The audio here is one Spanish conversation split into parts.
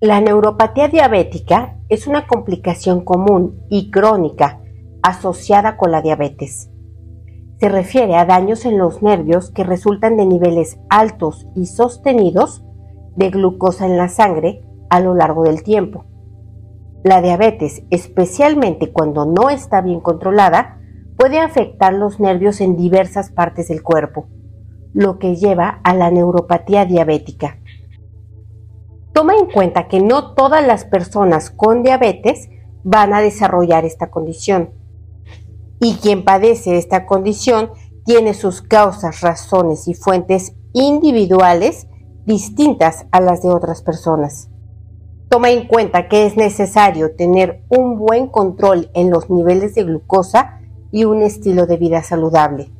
La neuropatía diabética es una complicación común y crónica asociada con la diabetes. Se refiere a daños en los nervios que resultan de niveles altos y sostenidos de glucosa en la sangre a lo largo del tiempo. La diabetes, especialmente cuando no está bien controlada, puede afectar los nervios en diversas partes del cuerpo, lo que lleva a la neuropatía diabética. Toma en cuenta que no todas las personas con diabetes van a desarrollar esta condición. Y quien padece esta condición tiene sus causas, razones y fuentes individuales distintas a las de otras personas. Toma en cuenta que es necesario tener un buen control en los niveles de glucosa y un estilo de vida saludable.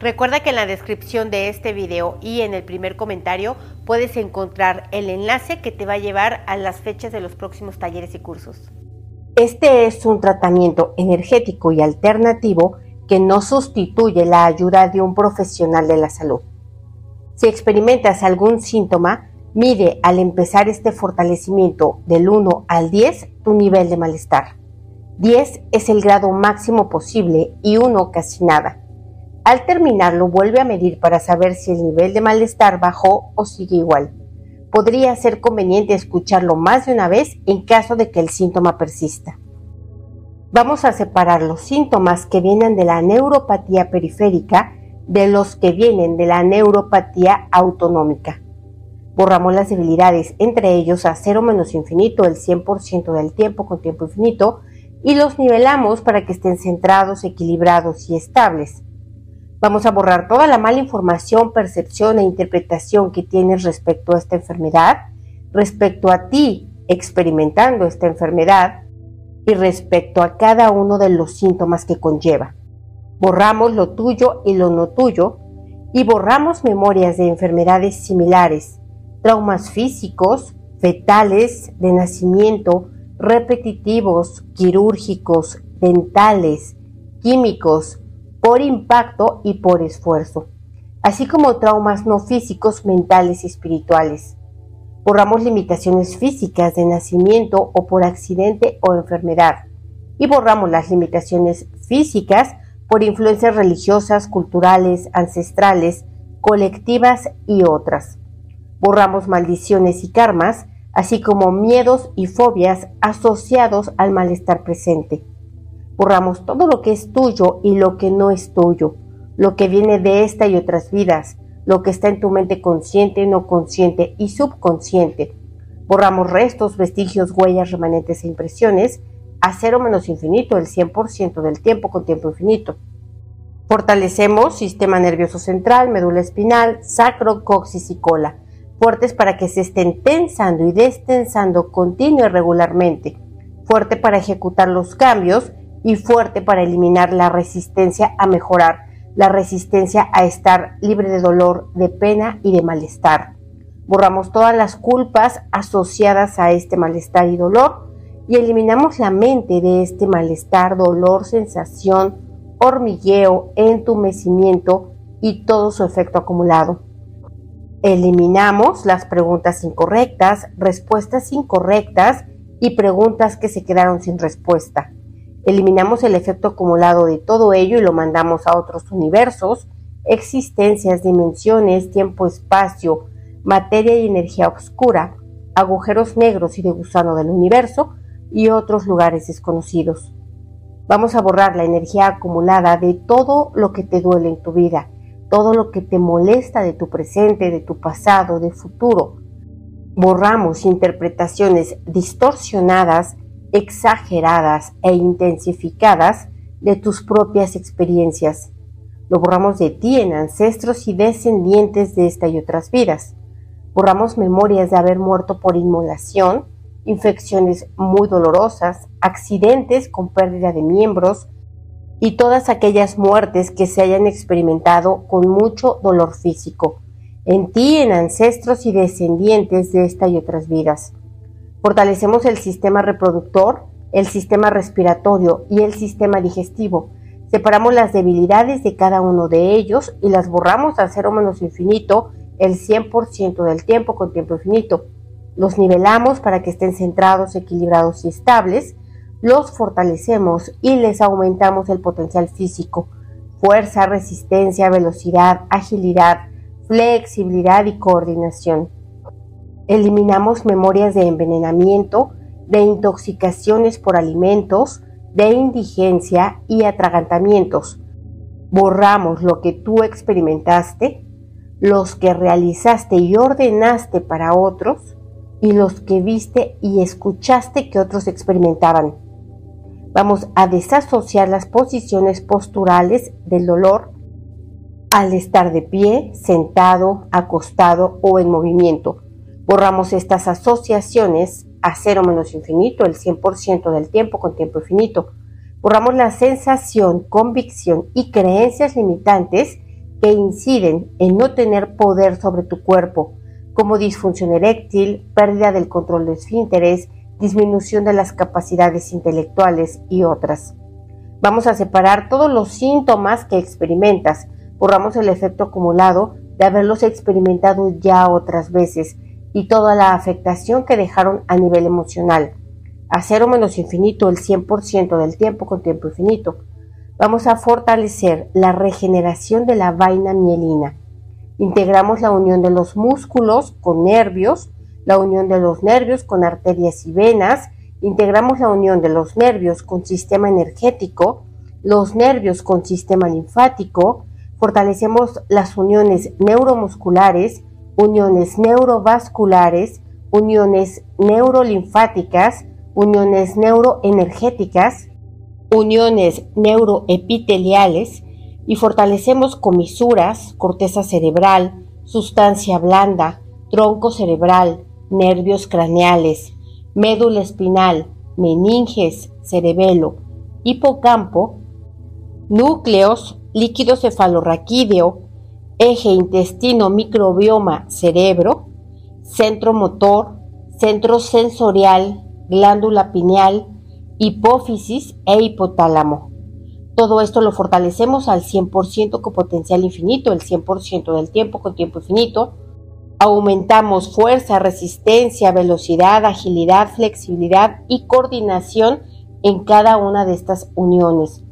Recuerda que en la descripción de este video y en el primer comentario puedes encontrar el enlace que te va a llevar a las fechas de los próximos talleres y cursos. Este es un tratamiento energético y alternativo que no sustituye la ayuda de un profesional de la salud. Si experimentas algún síntoma, mide al empezar este fortalecimiento del 1 al 10 tu nivel de malestar. 10 es el grado máximo posible y 1 casi nada. Al terminarlo, vuelve a medir para saber si el nivel de malestar bajó o sigue igual. Podría ser conveniente escucharlo más de una vez en caso de que el síntoma persista. Vamos a separar los síntomas que vienen de la neuropatía periférica de los que vienen de la neuropatía autonómica. Borramos las debilidades, entre ellos a cero menos infinito el 100% del tiempo con tiempo infinito, y los nivelamos para que estén centrados, equilibrados y estables. Vamos a borrar toda la mala información, percepción e interpretación que tienes respecto a esta enfermedad, respecto a ti experimentando esta enfermedad y respecto a cada uno de los síntomas que conlleva. Borramos lo tuyo y lo no tuyo y borramos memorias de enfermedades similares, traumas físicos, fetales, de nacimiento, repetitivos, quirúrgicos, dentales, químicos, por impacto y por esfuerzo, así como traumas no físicos, mentales y espirituales. Borramos limitaciones físicas de nacimiento o por accidente o enfermedad. Y borramos las limitaciones físicas por influencias religiosas, culturales, ancestrales, colectivas y otras. Borramos maldiciones y karmas, así como miedos y fobias asociados al malestar presente. Borramos todo lo que es tuyo y lo que no es tuyo, lo que viene de esta y otras vidas, lo que está en tu mente consciente, no consciente y subconsciente. Borramos restos, vestigios, huellas, remanentes e impresiones a cero menos infinito, el 100% del tiempo con tiempo infinito. Fortalecemos sistema nervioso central, médula espinal, sacro, coxis y cola, fuertes para que se estén tensando y destensando continuo y regularmente, fuerte para ejecutar los cambios y fuerte para eliminar la resistencia a mejorar, la resistencia a estar libre de dolor, de pena y de malestar. Borramos todas las culpas asociadas a este malestar y dolor y eliminamos la mente de este malestar, dolor, sensación, hormigueo, entumecimiento y todo su efecto acumulado. Eliminamos las preguntas incorrectas, respuestas incorrectas y preguntas que se quedaron sin respuesta. Eliminamos el efecto acumulado de todo ello y lo mandamos a otros universos, existencias, dimensiones, tiempo, espacio, materia y energía oscura, agujeros negros y de gusano del universo y otros lugares desconocidos. Vamos a borrar la energía acumulada de todo lo que te duele en tu vida, todo lo que te molesta de tu presente, de tu pasado, de futuro. Borramos interpretaciones distorsionadas exageradas e intensificadas de tus propias experiencias. Lo borramos de ti en ancestros y descendientes de esta y otras vidas. Borramos memorias de haber muerto por inmolación, infecciones muy dolorosas, accidentes con pérdida de miembros y todas aquellas muertes que se hayan experimentado con mucho dolor físico, en ti, en ancestros y descendientes de esta y otras vidas. Fortalecemos el sistema reproductor, el sistema respiratorio y el sistema digestivo. Separamos las debilidades de cada uno de ellos y las borramos al cero menos infinito el 100% del tiempo con tiempo infinito. Los nivelamos para que estén centrados, equilibrados y estables. Los fortalecemos y les aumentamos el potencial físico, fuerza, resistencia, velocidad, agilidad, flexibilidad y coordinación. Eliminamos memorias de envenenamiento, de intoxicaciones por alimentos, de indigencia y atragantamientos. Borramos lo que tú experimentaste, los que realizaste y ordenaste para otros y los que viste y escuchaste que otros experimentaban. Vamos a desasociar las posiciones posturales del dolor al estar de pie, sentado, acostado o en movimiento. Borramos estas asociaciones a cero menos infinito, el 100% del tiempo con tiempo infinito. Borramos la sensación, convicción y creencias limitantes que inciden en no tener poder sobre tu cuerpo, como disfunción eréctil, pérdida del control de esfínteres, disminución de las capacidades intelectuales y otras. Vamos a separar todos los síntomas que experimentas. Borramos el efecto acumulado de haberlos experimentado ya otras veces y toda la afectación que dejaron a nivel emocional. A cero menos infinito el 100% del tiempo con tiempo infinito. Vamos a fortalecer la regeneración de la vaina mielina. Integramos la unión de los músculos con nervios, la unión de los nervios con arterias y venas, integramos la unión de los nervios con sistema energético, los nervios con sistema linfático, fortalecemos las uniones neuromusculares, uniones neurovasculares, uniones neurolinfáticas, uniones neuroenergéticas, uniones neuroepiteliales y fortalecemos comisuras, corteza cerebral, sustancia blanda, tronco cerebral, nervios craneales, médula espinal, meninges, cerebelo, hipocampo, núcleos, líquido cefalorraquídeo, eje intestino microbioma cerebro, centro motor, centro sensorial, glándula pineal, hipófisis e hipotálamo. Todo esto lo fortalecemos al 100% con potencial infinito, el 100% del tiempo con tiempo infinito. Aumentamos fuerza, resistencia, velocidad, agilidad, flexibilidad y coordinación en cada una de estas uniones.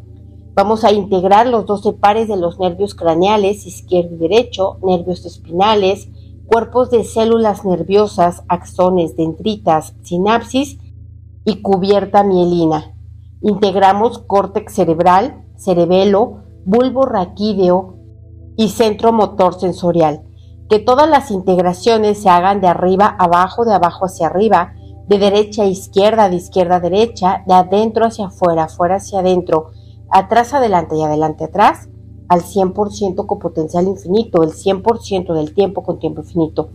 Vamos a integrar los 12 pares de los nervios craneales, izquierdo y derecho, nervios espinales, cuerpos de células nerviosas, axones, dendritas, sinapsis y cubierta mielina. Integramos córtex cerebral, cerebelo, bulbo raquídeo y centro motor sensorial. Que todas las integraciones se hagan de arriba a abajo, de abajo hacia arriba, de derecha a izquierda, de izquierda a derecha, de adentro hacia afuera, afuera hacia adentro, atrás adelante y adelante atrás, al 100% con potencial infinito, el 100% del tiempo con tiempo infinito.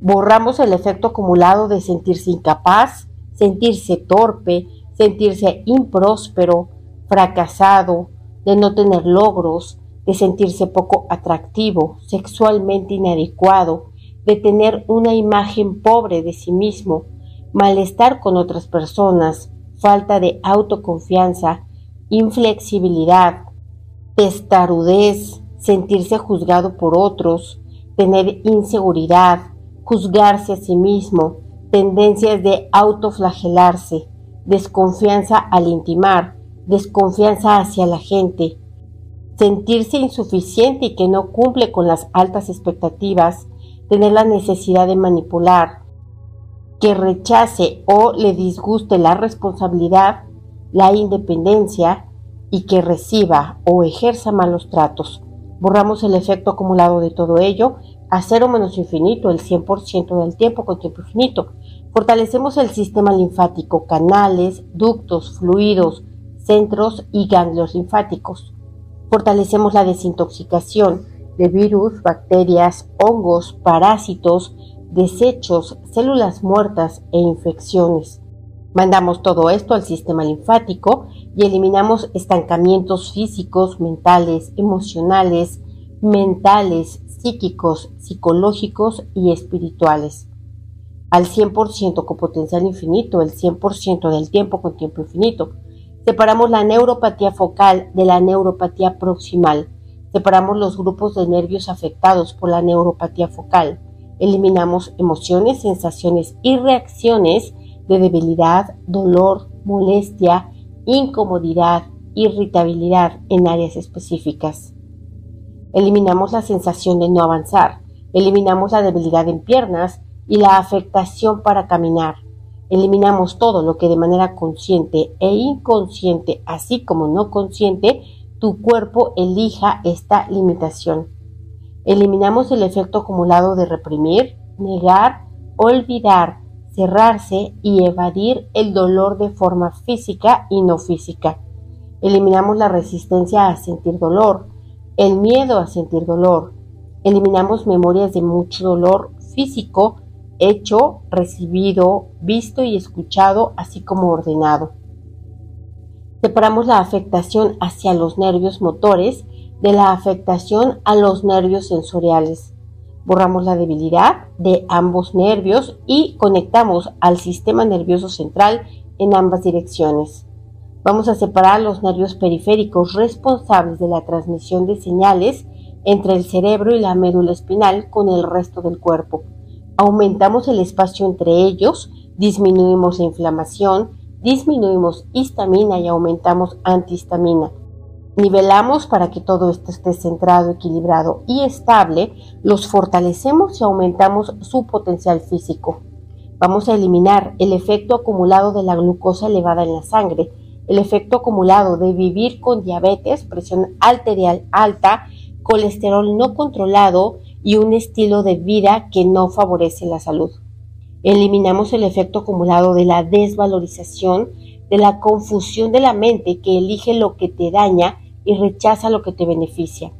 Borramos el efecto acumulado de sentirse incapaz, sentirse torpe, sentirse impróspero, fracasado, de no tener logros, de sentirse poco atractivo, sexualmente inadecuado, de tener una imagen pobre de sí mismo, malestar con otras personas, falta de autoconfianza, inflexibilidad, testarudez, sentirse juzgado por otros, tener inseguridad, juzgarse a sí mismo, tendencias de autoflagelarse, desconfianza al intimar, desconfianza hacia la gente, sentirse insuficiente y que no cumple con las altas expectativas, tener la necesidad de manipular, que rechace o le disguste la responsabilidad, la independencia y que reciba o ejerza malos tratos. Borramos el efecto acumulado de todo ello a cero menos infinito, el 100% del tiempo con tiempo infinito. Fortalecemos el sistema linfático, canales, ductos, fluidos, centros y ganglios linfáticos. Fortalecemos la desintoxicación de virus, bacterias, hongos, parásitos, desechos, células muertas e infecciones. Mandamos todo esto al sistema linfático y eliminamos estancamientos físicos, mentales, emocionales, mentales, psíquicos, psicológicos y espirituales. Al 100% con potencial infinito, el 100% del tiempo con tiempo infinito. Separamos la neuropatía focal de la neuropatía proximal. Separamos los grupos de nervios afectados por la neuropatía focal. Eliminamos emociones, sensaciones y reacciones de debilidad, dolor, molestia, incomodidad, irritabilidad en áreas específicas. Eliminamos la sensación de no avanzar. Eliminamos la debilidad en piernas y la afectación para caminar. Eliminamos todo lo que de manera consciente e inconsciente, así como no consciente, tu cuerpo elija esta limitación. Eliminamos el efecto acumulado de reprimir, negar, olvidar, cerrarse y evadir el dolor de forma física y no física. Eliminamos la resistencia a sentir dolor, el miedo a sentir dolor. Eliminamos memorias de mucho dolor físico hecho, recibido, visto y escuchado, así como ordenado. Separamos la afectación hacia los nervios motores de la afectación a los nervios sensoriales. Borramos la debilidad de ambos nervios y conectamos al sistema nervioso central en ambas direcciones. Vamos a separar los nervios periféricos responsables de la transmisión de señales entre el cerebro y la médula espinal con el resto del cuerpo aumentamos el espacio entre ellos, disminuimos la inflamación, disminuimos histamina y aumentamos antihistamina. Nivelamos para que todo esto esté centrado, equilibrado y estable, los fortalecemos y aumentamos su potencial físico. Vamos a eliminar el efecto acumulado de la glucosa elevada en la sangre, el efecto acumulado de vivir con diabetes, presión arterial alta, colesterol no controlado, y un estilo de vida que no favorece la salud. Eliminamos el efecto acumulado de la desvalorización, de la confusión de la mente que elige lo que te daña y rechaza lo que te beneficia.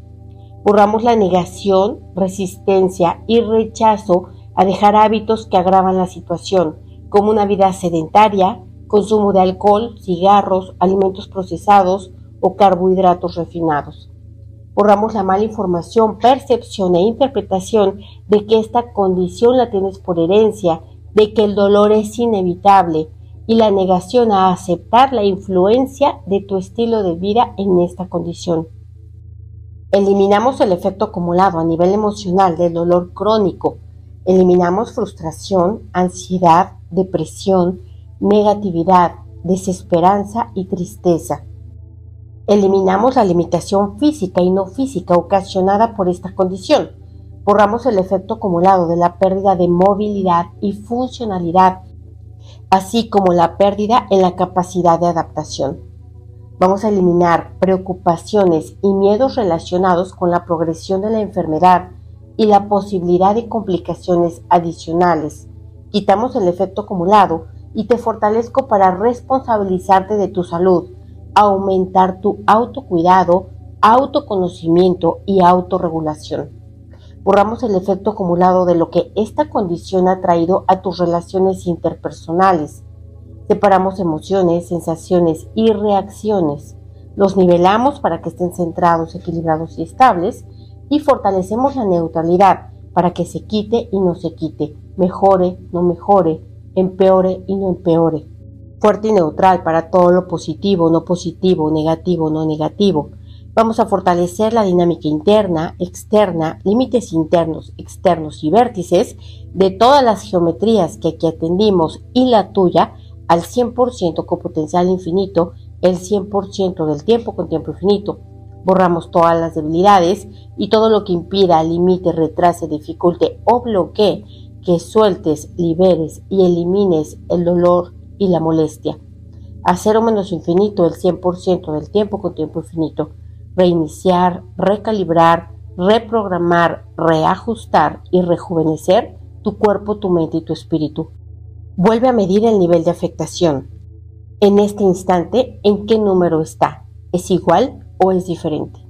Borramos la negación, resistencia y rechazo a dejar hábitos que agravan la situación, como una vida sedentaria, consumo de alcohol, cigarros, alimentos procesados o carbohidratos refinados borramos la mala información, percepción e interpretación de que esta condición la tienes por herencia, de que el dolor es inevitable y la negación a aceptar la influencia de tu estilo de vida en esta condición. Eliminamos el efecto acumulado a nivel emocional del dolor crónico. Eliminamos frustración, ansiedad, depresión, negatividad, desesperanza y tristeza. Eliminamos la limitación física y no física ocasionada por esta condición. Borramos el efecto acumulado de la pérdida de movilidad y funcionalidad, así como la pérdida en la capacidad de adaptación. Vamos a eliminar preocupaciones y miedos relacionados con la progresión de la enfermedad y la posibilidad de complicaciones adicionales. Quitamos el efecto acumulado y te fortalezco para responsabilizarte de tu salud aumentar tu autocuidado, autoconocimiento y autorregulación. Borramos el efecto acumulado de lo que esta condición ha traído a tus relaciones interpersonales. Separamos emociones, sensaciones y reacciones. Los nivelamos para que estén centrados, equilibrados y estables. Y fortalecemos la neutralidad para que se quite y no se quite, mejore, no mejore, empeore y no empeore fuerte y neutral para todo lo positivo, no positivo, negativo, no negativo. Vamos a fortalecer la dinámica interna, externa, límites internos, externos y vértices de todas las geometrías que aquí atendimos y la tuya al 100% con potencial infinito, el 100% del tiempo con tiempo infinito. Borramos todas las debilidades y todo lo que impida, limite, retrase, dificulte o bloquee que sueltes, liberes y elimines el dolor, y la molestia. A cero menos infinito el 100% del tiempo con tiempo infinito. Reiniciar, recalibrar, reprogramar, reajustar y rejuvenecer tu cuerpo, tu mente y tu espíritu. Vuelve a medir el nivel de afectación. En este instante, ¿en qué número está? ¿Es igual o es diferente?